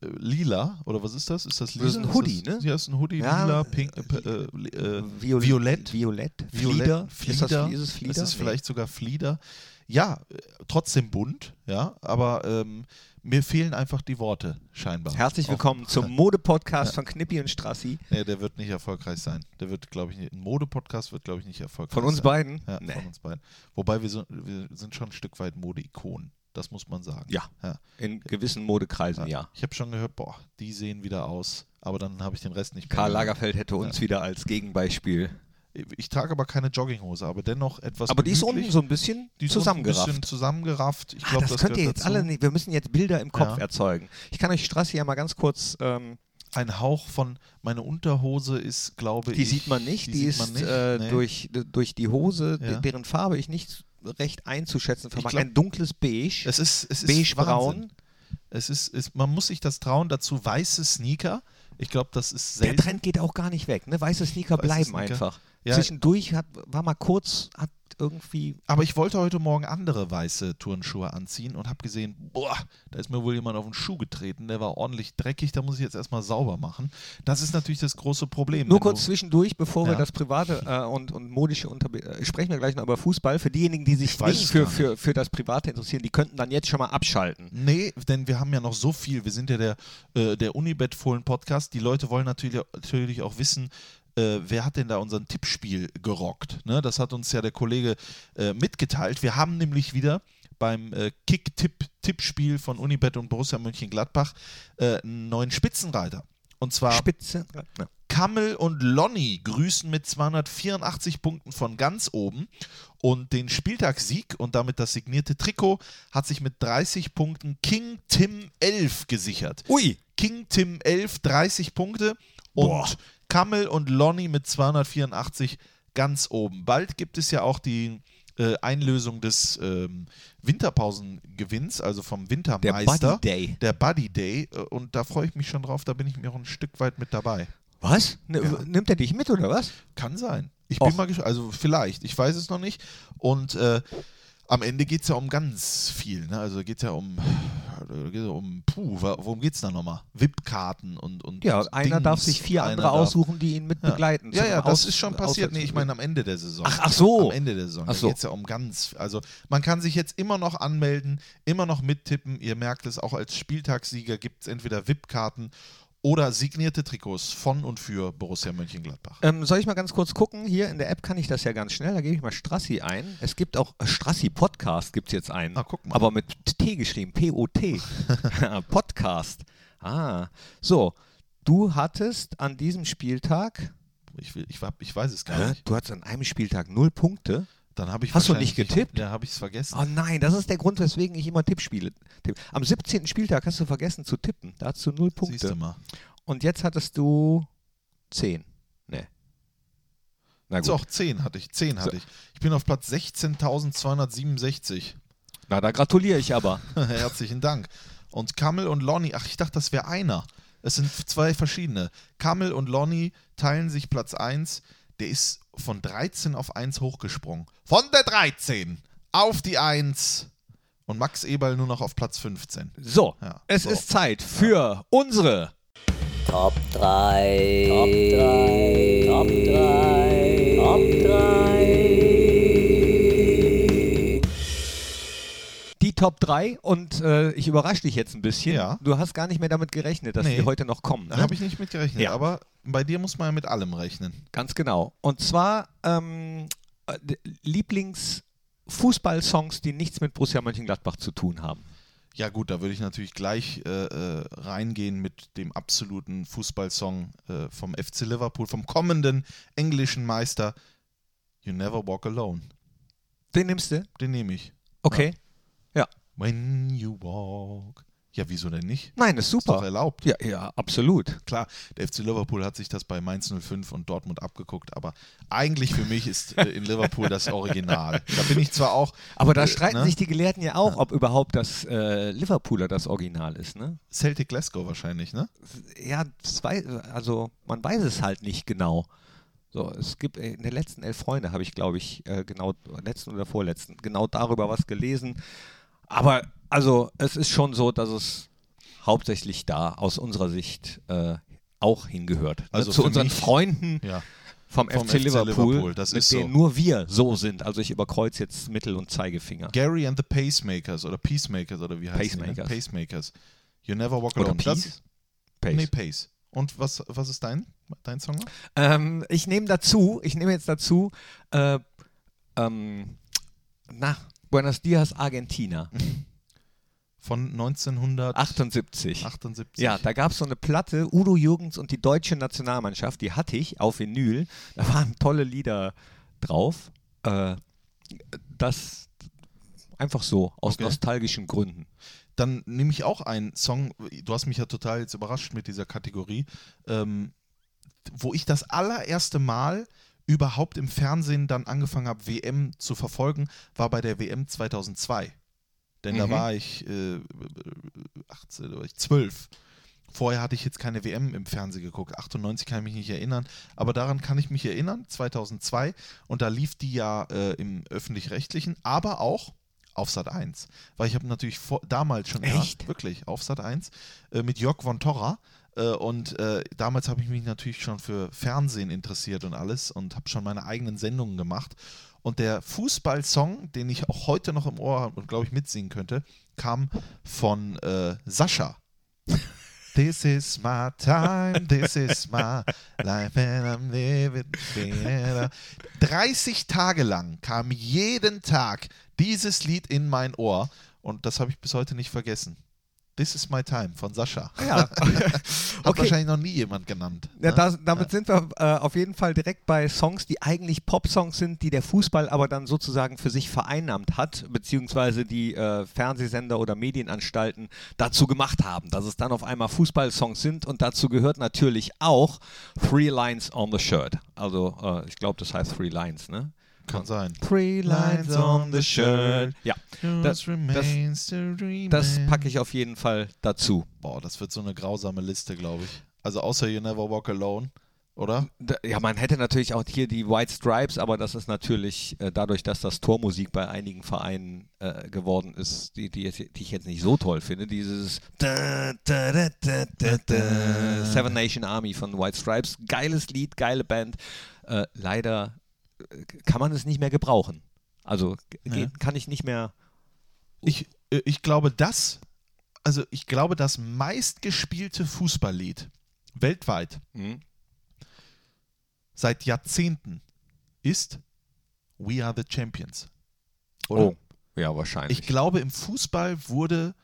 äh, lila, oder was ist das? Ist das lila? Das ist ein Hoodie, das, ne? Ja, ist ein Hoodie, Ja, lila, pink, äh, p- äh, li- äh, Viol- violett. Violett. Violett, Flieder. Flieder. Ist, das, ist es Flieder? Es ist Nee. vielleicht sogar Flieder. Ja, äh, trotzdem bunt, ja, aber ähm, mir fehlen einfach die Worte, scheinbar. Herzlich Auf- willkommen zum Mode-Podcast von Knippi und Strassi. Nee, der wird nicht erfolgreich sein. Der wird, glaube ich, nicht, ein Mode-Podcast wird, glaube ich, nicht erfolgreich Von uns sein. beiden? Ja, Nee. von uns beiden. Wobei wir, so, wir sind schon ein Stück weit Mode-Ikonen. Das muss man sagen. Ja. ja. In gewissen Modekreisen, ja. Ich habe schon gehört, boah, die sehen wieder aus. Aber dann habe ich den Rest nicht mehr Karl. Lagerfeld hätte uns wieder als Gegenbeispiel. Ich trage aber keine Jogginghose, aber dennoch etwas Aber die ist unten so ein bisschen Die ist unten ein zusammengerafft. bisschen zusammengerafft. Ich Ah, glaube, das, das, könnt ihr jetzt dazu. alle nicht. Wir müssen jetzt Bilder im Kopf Ja. erzeugen. Ich kann euch Strassi ja mal ganz kurz. Ähm, Ein Hauch von, meine Unterhose ist, glaube die ich. sieht man nicht. Die, sieht ist nicht, Äh, nee. durch, durch die Hose, Ja. deren Farbe ich nicht recht einzuschätzen vermag. glaub- ein dunkles Beige. Es ist, es ist Beigebraun. Es ist, ist, man muss sich das trauen, dazu weiße Sneaker. Ich glaube, das ist Der selten. Trend geht auch gar nicht weg. Ne? Weiße Sneaker Weiße bleiben Sneaker. einfach. Ja. Zwischendurch hat, war mal kurz, hat irgendwie. Aber ich wollte heute Morgen andere weiße Turnschuhe anziehen und habe gesehen, boah, da ist mir wohl jemand auf den Schuh getreten, der war ordentlich dreckig, da muss ich jetzt erstmal sauber machen. Das ist natürlich das große Problem. Nur kurz du- zwischendurch, bevor wir Ja. das Private äh, und, und Modische unter. Äh, sprechen wir gleich noch über Fußball. Für diejenigen, die sich nicht für, gar für, für das Private interessieren, die könnten dann jetzt schon mal abschalten. Nee, denn wir haben ja noch so viel. Wir sind ja der, äh, der Unibet-Fohlen-Podcast. Die Leute wollen natürlich, natürlich auch wissen, äh, wer hat denn da unseren Tippspiel gerockt? Ne? Das hat uns ja der Kollege äh, mitgeteilt. Wir haben nämlich wieder beim äh, Kick-Tipp-Tippspiel von Unibet und Borussia Mönchengladbach äh, einen neuen Spitzenreiter. Und zwar Spitze. Ja. Kammel und Lonny grüßen mit 284 Punkten von ganz oben. Und den Spieltagssieg und damit das signierte Trikot hat sich mit 30 Punkten King Tim 11 gesichert. Ui! King Tim 11, 30 Punkte und Boah. Kammel und Lonny mit 284 ganz oben. Bald gibt es ja auch die äh, Einlösung des ähm, Winterpausengewinns, also vom Der Wintermeister. Buddy Day. Der Buddy Day. äh, Und da freue ich mich schon drauf, da bin ich mir auch ein Stück weit mit dabei. Was? N Ja. Nimmt er dich mit oder was? Kann sein. Ich Och. bin mal gespannt. Also vielleicht, ich weiß es noch nicht. Und äh, am Ende geht es ja um ganz viel. Ne? Also geht es ja um, äh, um, puh, worum geht es da nochmal? VIP-Karten und, und Ja, einer Dings. darf sich vier andere darf- aussuchen, die ihn mit Ja. begleiten. Ja, ja, das ist schon passiert. Nee, ich meine am Ende der Saison. Ach, ach so. Am Ende der Saison. Ach Da so. geht es ja um ganz. Also man kann sich jetzt immer noch anmelden, immer noch mittippen. Ihr merkt es, auch als Spieltagssieger gibt es entweder VIP-Karten oder signierte Trikots von und für Borussia Mönchengladbach. Ähm, soll ich mal ganz kurz gucken? Hier in der App kann ich das ja ganz schnell. Da gebe ich mal Strassi ein. Es gibt auch äh, Strassi Podcast, gibt es jetzt einen. Ah, guck mal. Aber mit T geschrieben. P-O-T. Podcast. Ah. So. Du hattest an diesem Spieltag, Ich, will, ich, ich weiß es gar nicht. du hattest an einem Spieltag null Punkte. Dann habe ich Hast du nicht getippt? Ja, habe ich es vergessen. Oh nein, das ist der Grund, weswegen ich immer Tippspiele tippe. Am 17. Spieltag hast du vergessen zu tippen. Da hast du null Siehst du Punkte. mal. Und jetzt hattest du 10. Nee. Na gut. Doch, 10 hatte ich. 10 hatte So. ich. Ich bin auf Platz 16.267. Na, da gratuliere ich aber. Herzlichen Dank. Und Kammel und Lonny, ach, ich dachte, das wäre einer. Es sind zwei verschiedene. Kammel und Lonny teilen sich Platz 1. Der ist von 13 auf 1 hochgesprungen. Von der 13 auf die 1. Und Max Eberl nur noch auf Platz 15. So, Ja, es so. ist Zeit für unsere Top 3. Top 3. Top 3. Top 3. Top 3 und äh, ich überrasche dich jetzt ein bisschen. Ja. Du hast gar nicht mehr damit gerechnet, dass Nee. die heute noch kommen. Da Ne? habe ich nicht mit gerechnet. Ja. Aber bei dir muss man ja mit allem rechnen. Ganz genau. Und zwar ähm, äh, Lieblings-Fußballsongs, die nichts mit Borussia Mönchengladbach zu tun haben. Ja gut, da würde ich natürlich gleich äh, äh, reingehen mit dem absoluten Fußballsong äh, vom FC Liverpool, vom kommenden englischen Meister You Never Walk Alone. Den nimmst du? Den nehme ich. Okay. When you walk. Ja, wieso denn nicht? Nein, ist Ist doch super. erlaubt. Ja, ja, absolut. Klar, der FC Liverpool hat sich das bei Mainz 05 und Dortmund abgeguckt, aber eigentlich für mich ist äh, in Liverpool das Original. Da bin ich zwar auch Aber da Äh, streiten ne? sich die Gelehrten ja auch, ob überhaupt das äh, Liverpooler das Original ist, ne? Celtic Glasgow wahrscheinlich, ne? Ja, weiß, also man weiß es halt nicht genau. So, es gibt äh, in den letzten elf Freunde habe ich, glaube ich, äh, genau letzten oder vorletzten genau darüber was gelesen. Aber also es ist schon so, dass es hauptsächlich da aus unserer Sicht äh, auch hingehört. Also zu für unseren mich- Freunden Ja. vom, vom FC, FC Liverpool, Liverpool, das mit ist denen so. nur wir so sind. Also ich überkreuze jetzt Mittel- und Zeigefinger. Gary and the Pacemakers oder Peacemakers oder wie heißt Pacemakers. die? Ne? Pacemakers. You Never Walk Oder Alone. Peace? Das, Pace. nee, Pace. Und was, was ist dein, dein Song? Ähm, ich nehme dazu, ich nehme jetzt dazu, äh, ähm, na, Buenos Dias, Argentina, Von 1978. 78. Ja, da gab es so eine Platte, Udo Jürgens und die deutsche Nationalmannschaft, die hatte ich auf Vinyl. Da waren tolle Lieder drauf. Äh, das einfach so, aus Okay. nostalgischen Gründen. Dann nehme ich auch einen Song, du hast mich ja total jetzt überrascht mit dieser Kategorie, ähm, wo ich das allererste Mal überhaupt im Fernsehen dann angefangen habe, WM zu verfolgen, war bei der WM 2002. Denn da Mhm. war ich äh, 18, oder 12. Vorher hatte ich jetzt keine WM im Fernsehen geguckt. 98 kann ich mich nicht erinnern, aber daran kann ich mich erinnern, 2002. Und da lief die ja äh, im öffentlich-rechtlichen, aber auch auf Sat 1. Weil ich habe natürlich vor, damals schon, Echt? Ja, wirklich, auf Sat 1 äh, mit Jörg von Torra. Äh, und äh, damals habe ich mich natürlich schon für Fernsehen interessiert und alles und habe schon meine eigenen Sendungen gemacht. Und der Fußballsong, den ich auch heute noch im Ohr habe und glaube ich mitsingen könnte, kam von äh, Sascha. This is my time, this is my life and I'm living better. 30 Tage lang kam jeden Tag dieses Lied in mein Ohr und das habe ich bis heute nicht vergessen. This is my time von Sascha. Ja. Hat Okay. wahrscheinlich noch nie jemand genannt. Ja, ne? da, damit sind wir äh, auf jeden Fall direkt bei Songs, die eigentlich Pop-Songs sind, die der Fußball aber dann sozusagen für sich vereinnahmt hat, beziehungsweise die äh, Fernsehsender oder Medienanstalten dazu gemacht haben, dass es dann auf einmal Fußballsongs sind und dazu gehört natürlich auch Three Lines on the Shirt. Also äh, ich glaube, das heißt Three Lines, ne? Kann sein. Three Lines on the shirt. Ja, das, remain. das packe ich auf jeden Fall dazu. Boah, das wird so eine grausame Liste, glaube ich. Also außer You Never Walk Alone, oder? Ja, man hätte natürlich auch hier die White Stripes, aber das ist natürlich äh, dadurch, dass das Tormusik bei einigen Vereinen äh, geworden ist, die, die, jetzt- die ich jetzt nicht so toll finde. Dieses da, da, da, Seven Nation Army von White Stripes. Geiles Lied, geile Band. Äh, leider kann man es nicht mehr gebrauchen. Also Ja. kann ich nicht mehr. Ich, äh, ich glaube, das, also ich glaube, das meistgespielte Fußballlied weltweit Hm? seit Jahrzehnten ist We Are the Champions. Oder? Oh, ja, wahrscheinlich. Ich glaube, im Fußball wurde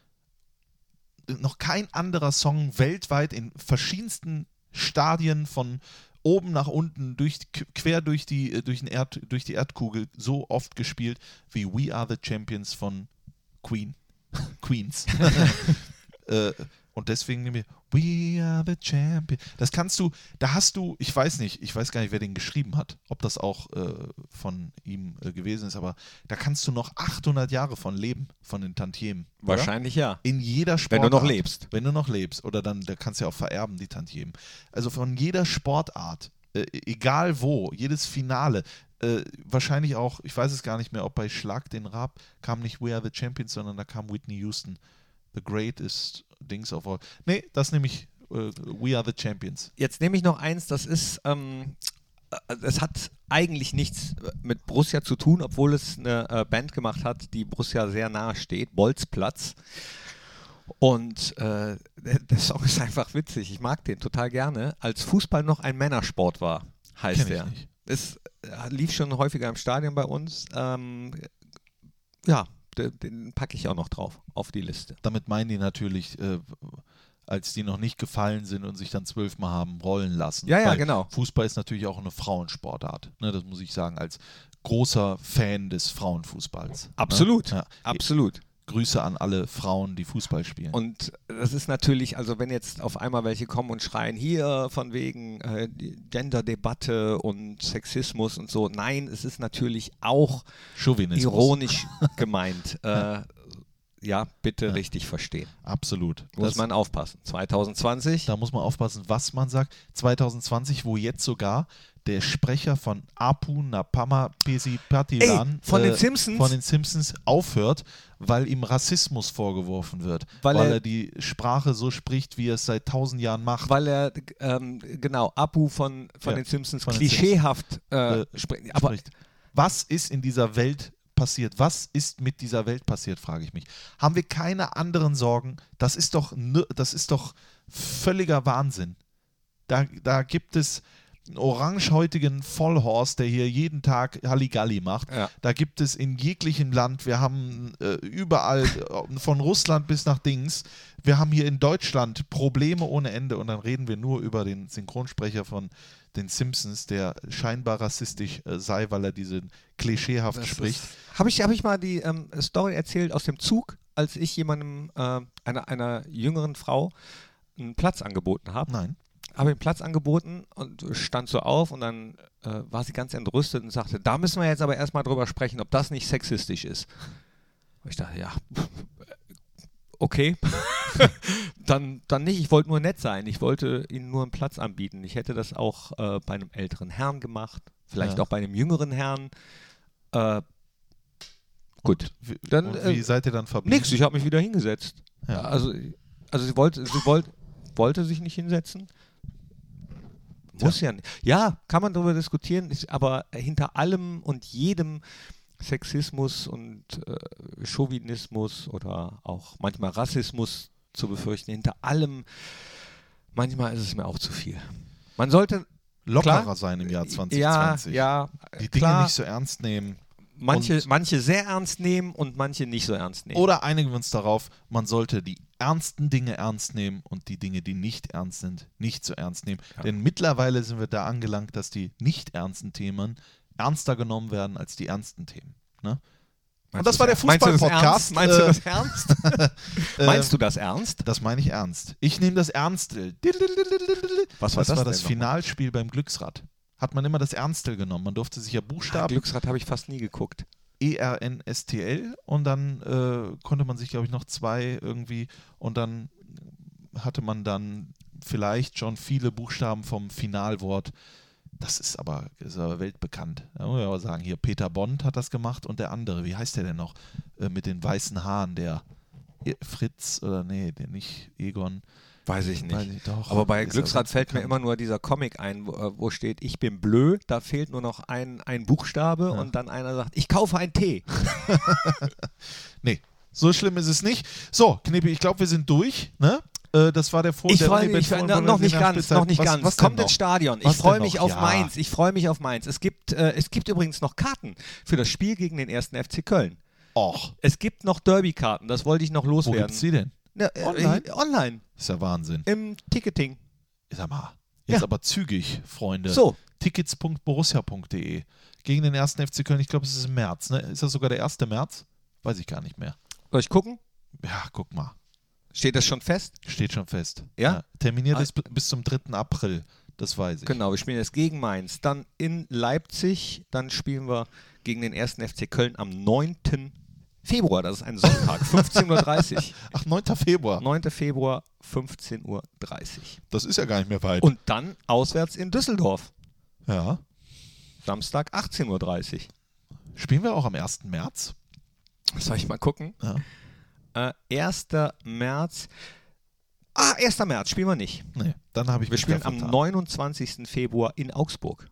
noch kein anderer Song weltweit in verschiedensten Stadien von oben nach unten durch, quer durch die, äh, durch, den Erd, durch die Erdkugel so oft gespielt wie We Are the Champions von Queen. Queens. äh, und deswegen nehmen wir We Are the Champions. Das kannst du, da hast du, ich weiß nicht, ich weiß gar nicht, wer den geschrieben hat, ob das auch äh, von ihm äh, gewesen ist, aber da kannst du noch 800 Jahre von leben, von den Tantiemen. oder? wahrscheinlich ja. In jeder Wenn Sportart. du noch lebst. Wenn du noch lebst. Oder dann, da kannst du ja auch vererben, die Tantiemen. Also von jeder Sportart, äh, egal wo, jedes Finale, äh, wahrscheinlich auch, ich weiß es gar nicht mehr, ob bei Schlag den Rab kam nicht We Are the Champions, sondern da kam Whitney Houston. The Greatest Dings All. Nee, das nehme ich äh, We Are the Champions. Jetzt nehme ich noch eins, das ist, ähm, äh, es hat eigentlich nichts mit Borussia zu tun, obwohl es eine äh, Band gemacht hat, die Borussia sehr nahe steht, Bolzplatz. Und äh, der, Song ist einfach witzig, ich mag den total gerne. Als Fußball noch ein Männersport war, heißt Kenn ich der. nicht. Es äh, lief schon häufiger im Stadion bei uns. Ähm, ja, den, packe ich auch noch drauf, auf die Liste. Damit meinen die natürlich, äh, als die noch nicht gefallen sind und sich dann zwölfmal haben rollen lassen. Ja, ja, Weil genau. Fußball ist natürlich auch eine Frauensportart. Ne, das muss ich sagen, als großer Fan des Frauenfußballs. Absolut, Ne? Ja. absolut. Grüße an alle Frauen, die Fußball spielen. Und das ist natürlich, also wenn jetzt auf einmal welche kommen und schreien, hier von wegen äh, Gender-Debatte und Sexismus und so, nein, es ist natürlich auch ironisch gemeint. Äh, ja, bitte richtig verstehen. Absolut. Muss Das- man aufpassen. 2020, Da muss man aufpassen, was man sagt. 2020, wo jetzt sogar der Sprecher von Apu Napama Pesipatilan Ey, von den Simpsons? von den Simpsons aufhört, weil ihm Rassismus vorgeworfen wird. Weil Weil, er- er, die Sprache so spricht, wie er es seit tausend Jahren macht. weil er, ähm, genau, Apu von, von Ja, den Simpsons von klischeehaft äh, Äh, spricht. Was ist in dieser Welt passiert? Was ist mit dieser Welt passiert, frage ich mich. Haben wir keine anderen Sorgen? Das ist doch, das ist doch völliger Wahnsinn. Da, da gibt es orangehäutigen Vollhorst, der hier jeden Tag Halligalli macht. Ja. Da gibt es in jeglichem Land, wir haben äh, überall, äh, von Russland bis nach Dings, wir haben hier in Deutschland Probleme ohne Ende und dann reden wir nur über den Synchronsprecher von den Simpsons, der scheinbar rassistisch äh, sei, weil er diesen klischeehaft Das spricht. Habe ich, hab ich mal die ähm, Story erzählt aus dem Zug, als ich jemandem, äh, einer, einer jüngeren Frau, einen Platz angeboten habe. Nein. Habe ihm Platz angeboten und stand so auf und dann äh, war sie ganz entrüstet und sagte, da müssen wir jetzt aber erstmal drüber sprechen, ob das nicht sexistisch ist. Und ich dachte, ja, okay. dann, dann nicht. Ich wollte nur nett sein. Ich wollte ihnen nur einen Platz anbieten. Ich hätte das auch äh, bei einem älteren Herrn gemacht, vielleicht Ja. auch bei einem jüngeren Herrn. Äh, gut. Wie, Dann, und äh, wie seid ihr dann verblieben? Nix, ich habe mich wieder hingesetzt. Ja. Also, also sie wollte, sie wollte, wollte sich nicht hinsetzen. Muss ja nicht. Ja, kann man darüber diskutieren, ist, aber hinter allem und jedem Sexismus und äh, Chauvinismus oder auch manchmal Rassismus zu befürchten, hinter allem, manchmal ist es mir auch zu viel. Man sollte Lockerer klar, sein im Jahr ja, 2020. ja, Die Dinge klar, nicht so ernst nehmen. manche, manche sehr ernst nehmen und manche nicht so ernst nehmen. Oder einigen wir uns darauf, man sollte die ernsten Dinge ernst nehmen und die Dinge, die nicht ernst sind, nicht so ernst nehmen. Denn mittlerweile sind wir da angelangt, dass die nicht ernsten Themen ernster genommen werden als die ernsten Themen. Ne? Meinst das war der meinst du das Fußball-Podcast, ernst? Meinst du äh, das ernst? Äh, Meinst du das ernst? Das meine ich ernst. Ich nehme das ernst. Was war das das war das? Finalspiel beim Glücksrad. Hat man immer das Ernstel genommen. Man durfte sich ja Ah, Buchstaben Glücksrad habe ich fast nie geguckt. E-R-N-S-T-L und dann äh, konnte man sich, glaube ich, noch zwei irgendwie und dann hatte man dann vielleicht schon viele Buchstaben vom Finalwort. Das ist aber, ist aber weltbekannt. Da muss ich aber sagen, hier Peter Bond hat das gemacht und der andere, wie heißt der denn noch? Äh, mit den weißen Haaren, der Fritz oder nee, der nicht Egon. Weiß ich Weiß ich doch. Aber bei Glücksrad fällt mir immer nur dieser Comic ein, wo, äh, wo steht, ich bin blöd, da fehlt nur noch ein, ein Buchstabe Ja. und dann einer sagt, ich kaufe einen Tee. Nee, so schlimm ist es nicht. So, Knippi, ich glaube, wir sind durch. Ne? Äh, das war der Vor Ich freue mich, noch, noch nicht ganz, Spielzeit. noch nicht was, ganz. Was Kommt ins? Stadion. Was Ich freue mich auf Ja. Mainz. Ich freue mich auf Mainz. Es gibt, äh, es gibt übrigens noch Karten für das Spiel gegen den ersten FC Köln. Och, Es gibt noch Derby-Karten, das wollte ich noch wo loswerden. gibt's die denn? Ja, äh, Online? äh, Online. Ist ja Wahnsinn. Im Ticketing. Sag mal, jetzt Ja. aber zügig, Freunde. So, Tickets.borussia.de gegen den ersten FC Köln. Ich glaube, es ist im März. Ne? Ist das sogar der 1. März? Weiß ich gar nicht mehr. soll ich gucken? Ja, guck mal. Steht das schon fest? Steht schon fest. Ja? terminiert Ah. ist bis zum 3. April. Das weiß ich. Genau, wir spielen jetzt gegen Mainz. Dann in Leipzig. Dann spielen wir gegen den ersten FC Köln am 9. Februar. Das ist ein Sonntag, 15.30 Uhr. Ach, 9. Februar. 9. Februar, 15.30 Uhr. Das ist ja gar nicht mehr weit. Und dann auswärts in Düsseldorf. ja. Samstag, 18.30 Uhr. Spielen wir auch am 1. März? Soll ich mal gucken? Ja. Äh, 1. März. Ah, 1. März spielen wir nicht. Nee, dann habe ich Wir spielen am vertan. 29. Februar in Augsburg.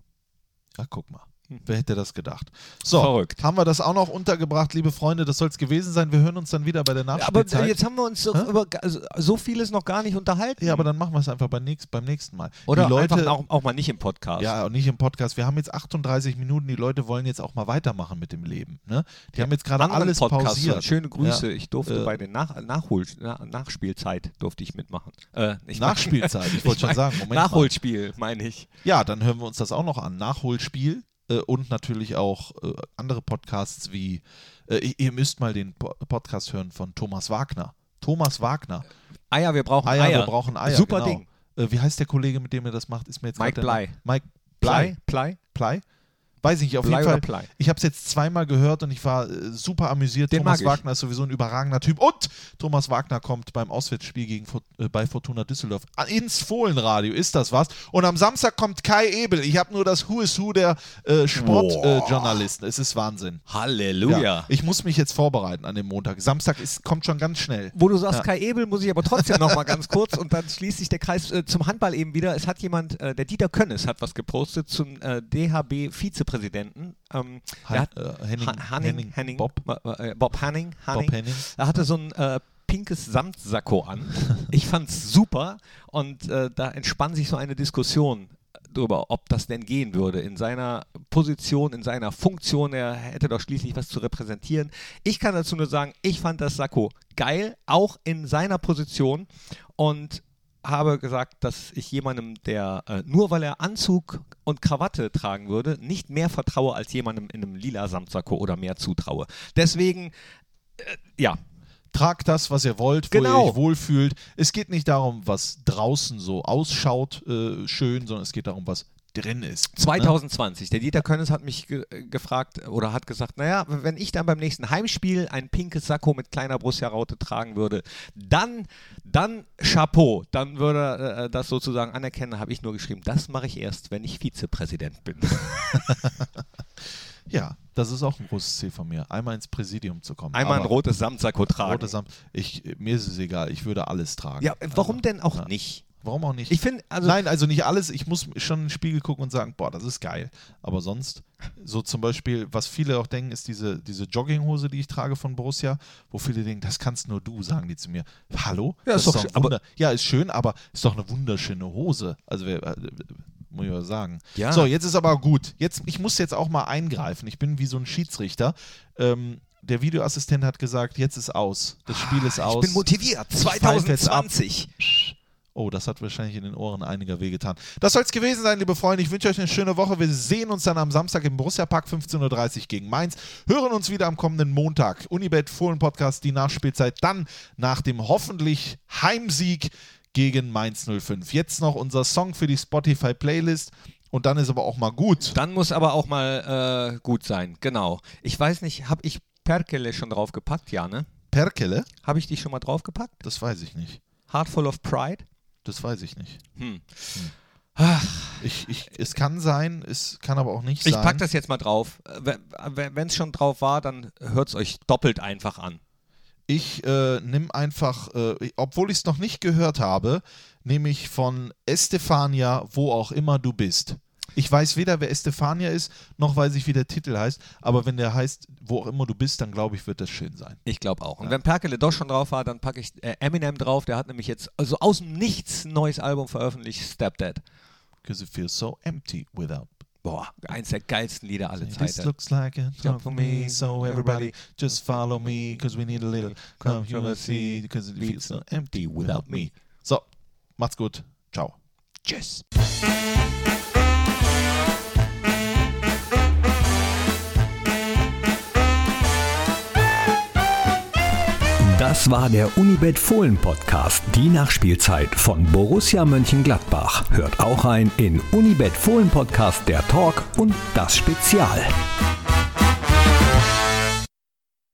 Ja, guck mal. Wer hätte das gedacht? So, Verrückt. haben wir das auch noch untergebracht, liebe Freunde. Das soll es gewesen sein. Wir hören uns dann wieder bei der Aber Nachspielzeit. äh, jetzt haben wir uns so, Hä? über so vieles noch gar nicht unterhalten. ja, aber dann machen wir es einfach beim nächsten, beim nächsten Mal. Oder die Leute, einfach auch, auch mal nicht im Podcast. Ja, und nicht im Podcast. Wir haben jetzt 38 Minuten. Die Leute wollen jetzt auch mal weitermachen mit dem Leben. Ne? Die haben jetzt gerade alles Podcast pausiert. Schöne Grüße. Ja. Ich durfte Äh, bei der Nach Nachhol Na Nachspielzeit durfte ich mitmachen. Äh, ich Nachspielzeit, ich wollte schon sagen. Moment. Nachholspiel, meine ich. Ja, dann hören wir uns das auch noch an. Nachholspiel äh, und natürlich auch äh, andere Podcasts wie, äh, ihr- müsst mal den Po- Podcast hören von Thomas Wagner. Thomas Wagner. Eier, wir brauchen Eier, Eier. wir brauchen Eier. Super genau. Ding. Äh, wie heißt der Kollege, mit dem er das macht? Ist mir jetzt Mike Blei. Mike Blei? Blei. Blei? Weiß ich nicht, auf Blei jeden Fall. Blei? Ich habe es jetzt zweimal gehört und ich war äh, super amüsiert. Den Thomas. Wagner ist sowieso ein überragender Typ. Und Thomas Wagner kommt beim Auswärtsspiel gegen, äh, bei Fortuna Düsseldorf ins Fohlenradio. Ist das was? Und am Samstag kommt Kai Ebel. Ich habe nur das Who is Who der äh, Sportjournalisten. es ist Wahnsinn. Halleluja. Ja, ich muss mich jetzt vorbereiten an dem Montag. Samstag ist, kommt schon ganz schnell. Wo du sagst Ja. Kai Ebel, muss ich aber trotzdem noch mal ganz kurz und dann schließt sich der Kreis äh, zum Handball eben wieder. Es hat jemand, äh, der Dieter Könnes hat was gepostet zum äh, DHB-Vizepräsidenten. Ähm, hat, äh, Henning, Ha- Hanning, Henning, Hanning, Bob, äh, Bob Hanning, Hanning. Bob Henning. Er hatte so ein äh, pinkes Samtsacko an. Ich fand's super und äh, da entspann sich so eine Diskussion darüber, ob das denn gehen würde. In seiner Position, in seiner Funktion, er hätte doch schließlich was zu repräsentieren. Ich kann dazu nur sagen, ich fand das Sakko geil, auch in seiner Position und habe gesagt, dass ich jemandem, der äh, nur weil er Anzug und Krawatte tragen würde, nicht mehr vertraue als jemandem in einem lila Samtsacko oder mehr zutraue. Deswegen, äh, ja, Tragt das, was ihr wollt, wo Genau. ihr euch wohlfühlt. Es geht nicht darum, was draußen so ausschaut, äh, schön, sondern es geht darum, was drin ist. Ne? 2020. Der Dieter Könnes hat mich ge gefragt oder hat gesagt, naja, wenn ich dann beim nächsten Heimspiel ein pinkes Sakko mit kleiner Borussia-Raute tragen würde, dann, dann Chapeau, dann würde er äh, das sozusagen anerkennen, habe ich nur geschrieben, das mache ich erst, wenn ich Vizepräsident bin. Ja, das ist auch ein großes Ziel von mir, einmal ins Präsidium zu kommen. Einmal ein rotes Samtsakko tragen. rotes Samt. Ich, mir ist es egal, ich würde alles tragen. ja, warum Also, denn auch ja. nicht? Warum auch nicht? Ich finde, also Nein, also nicht alles. Ich muss schon in den Spiegel gucken und sagen, boah, das ist geil. Aber sonst, so zum Beispiel, was viele auch denken, ist diese, diese Jogginghose, die ich trage von Borussia, wo viele denken, das kannst nur du, sagen die zu mir. Hallo? Ja, Das ist doch schön, aber- Wunder- ja, ist schön, aber ist doch eine wunderschöne Hose. Also, wer, äh, muss ich mal sagen. Ja. So, jetzt ist aber gut. Jetzt, ich muss jetzt auch mal eingreifen. Ich bin wie so ein Schiedsrichter. Ähm, der Videoassistent hat gesagt, jetzt ist aus. Das Spiel ist aus. Ah, ich bin motiviert. Ich pfeife jetzt ab. 2020. Oh, das hat wahrscheinlich in den Ohren einiger wehgetan. Das soll es gewesen sein, liebe Freunde. Ich wünsche euch eine schöne Woche. Wir sehen uns dann am Samstag im Borussia Park 15.30 Uhr gegen Mainz. Hören uns wieder am kommenden Montag. Unibet Fohlen Podcast, die Nachspielzeit. Dann nach dem hoffentlich Heimsieg gegen Mainz 05. Jetzt noch unser Song für die Spotify Playlist. Und dann ist aber auch mal gut. Dann muss aber auch mal äh, gut sein, genau. Ich weiß nicht, habe ich Perkele schon draufgepackt? Ja, ne? Perkele? Habe ich die schon mal draufgepackt? Das weiß ich nicht. Heartful of Pride? Das weiß ich nicht. Hm. Ich, ich, es kann sein, es kann aber auch nicht Ich sein. pack das jetzt mal drauf. Wenn es schon drauf war, dann hört es euch doppelt einfach an. Ich äh, nehme einfach, äh, obwohl ich es noch nicht gehört habe, nehme ich von Estefania, wo auch immer du bist. Ich weiß weder, wer Estefania ist, noch weiß ich, wie der Titel heißt. Aber wenn der heißt, wo auch immer du bist, dann glaube ich, wird das schön sein. Ich glaube auch. Und wenn Perkele doch schon drauf war, dann packe ich äh, Eminem drauf. Der hat nämlich jetzt also aus dem Nichts ein neues Album veröffentlicht, Step Dead. Because it feels so empty without. Boah, eins der geilsten Lieder aller This Zeiten. looks like a job for me, so everybody just follow me, because we need a little controversy, because it feels so empty without me. So, macht's gut. Ciao. Tschüss. Das war der Unibet Fohlen Podcast, die Nachspielzeit von Borussia Mönchengladbach. Hört auch ein in Unibet Fohlen Podcast der Talk und das Spezial.